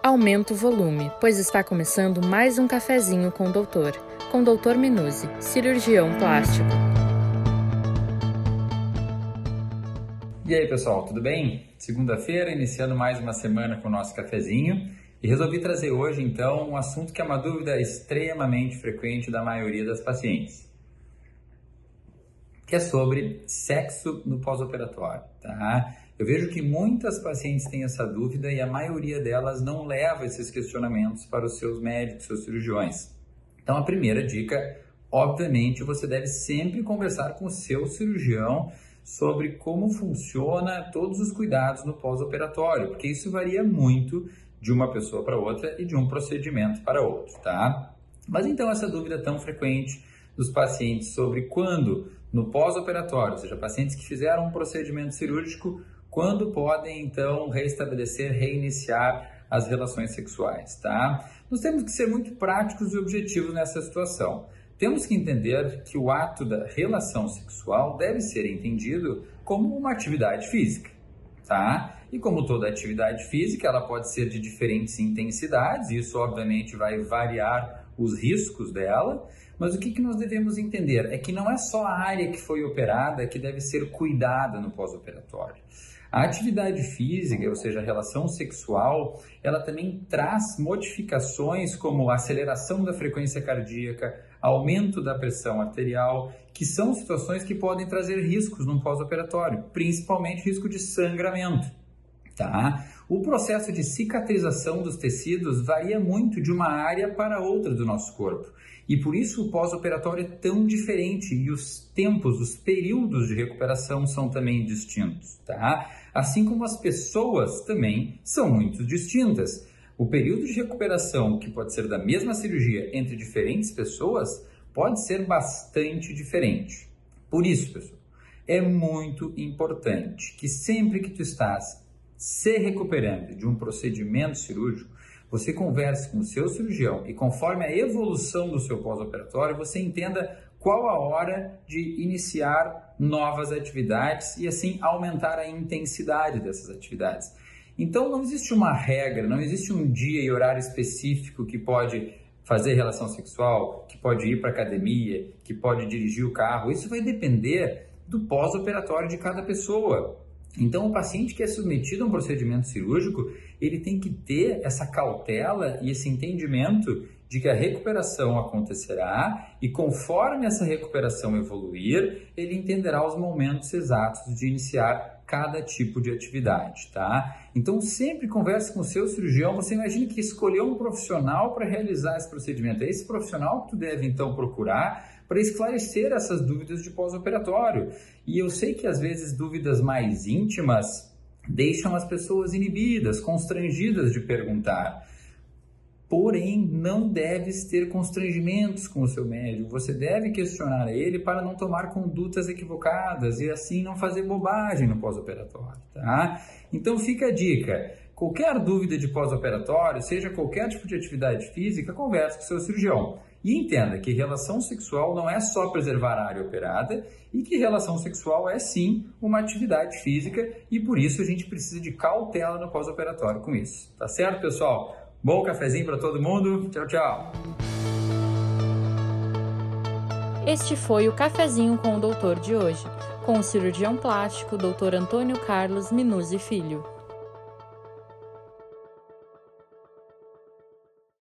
Aumenta o volume, pois está começando mais um cafezinho com o doutor, com o Dr. Minuzzi, cirurgião plástico. E aí, pessoal, tudo bem? Segunda-feira, iniciando mais uma semana com o nosso cafezinho. E resolvi trazer hoje, então, um assunto que é uma dúvida extremamente frequente da maioria das pacientes, que é sobre sexo no pós-operatório, tá? Eu vejo que muitas pacientes têm essa dúvida e a maioria delas não leva esses questionamentos para os seus médicos, seus cirurgiões. Então, a primeira dica, obviamente, você deve sempre conversar com o seu cirurgião sobre como funciona todos os cuidados no pós-operatório, porque isso varia muito de uma pessoa para outra e de um procedimento para outro, tá? Mas então essa dúvida tão frequente dos pacientes sobre quando no pós-operatório, ou seja, pacientes que fizeram um procedimento cirúrgico, quando podem então restabelecer, reiniciar as relações sexuais, tá? Nós temos que ser muito práticos e objetivos nessa situação. Temos que entender que o ato da relação sexual deve ser entendido como uma atividade física, tá? E como toda atividade física, ela pode ser de diferentes intensidades, e isso obviamente vai variar os riscos dela, mas o que, que nós devemos entender é que não é só a área que foi operada que deve ser cuidada no pós-operatório. A atividade física, ou seja, a relação sexual, ela também traz modificações como aceleração da frequência cardíaca, aumento da pressão arterial, que são situações que podem trazer riscos no pós-operatório, principalmente risco de sangramento. Tá? O processo de cicatrização dos tecidos varia muito de uma área para outra do nosso corpo. E por isso o pós-operatório é tão diferente e os tempos, os períodos de recuperação são também distintos, tá? Assim como as pessoas também são muito distintas. O período de recuperação, que pode ser da mesma cirurgia entre diferentes pessoas, pode ser bastante diferente. Por isso, pessoal, é muito importante que sempre que tu estás se recuperando de um procedimento cirúrgico, você converse com o seu cirurgião e conforme a evolução do seu pós-operatório, você entenda qual a hora de iniciar novas atividades e assim aumentar a intensidade dessas atividades. Então não existe uma regra, não existe um dia e horário específico que pode fazer relação sexual, que pode ir para academia, que pode dirigir o carro. Isso vai depender do pós-operatório de cada pessoa. Então, o paciente que é submetido a um procedimento cirúrgico, ele tem que ter essa cautela e esse entendimento de que a recuperação acontecerá e conforme essa recuperação evoluir, ele entenderá os momentos exatos de iniciar cada tipo de atividade, tá? Então sempre converse com o seu cirurgião, você imagina que escolheu um profissional para realizar esse procedimento. É esse profissional que tu deve então procurar para esclarecer essas dúvidas de pós-operatório. E eu sei que às vezes dúvidas mais íntimas deixam as pessoas inibidas, constrangidas de perguntar. Porém, não deves ter constrangimentos com o seu médico. Você deve questionar ele para não tomar condutas equivocadas e assim não fazer bobagem no pós-operatório, tá? Então fica a dica. Qualquer dúvida de pós-operatório, seja qualquer tipo de atividade física, converse com seu cirurgião. E entenda que relação sexual não é só preservar a área operada e que relação sexual é sim uma atividade física e por isso a gente precisa de cautela no pós-operatório com isso. Tá certo, pessoal? Bom cafezinho para todo mundo. Tchau, tchau. Este foi o cafezinho com o doutor de hoje, com o cirurgião plástico Dr. Antônio Carlos Minuzzi Filho.